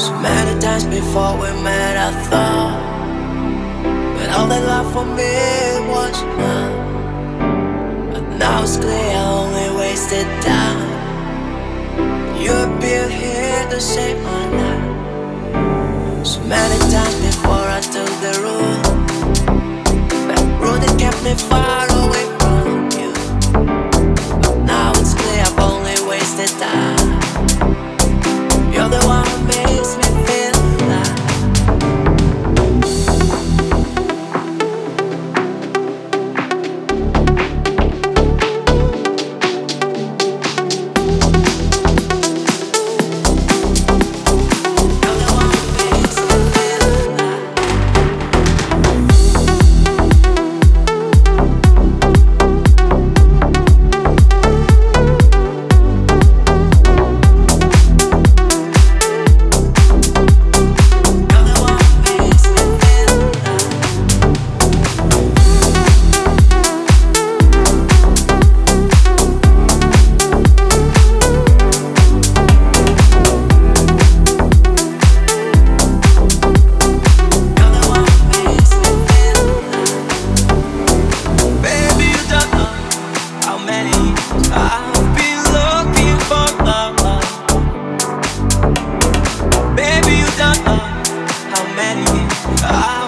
So many times before we met, I thought that all that love for me was love. But now it's clear I only wasted time. You appeared here to save my life. So many times before I took the road, that road that kept me far how many? I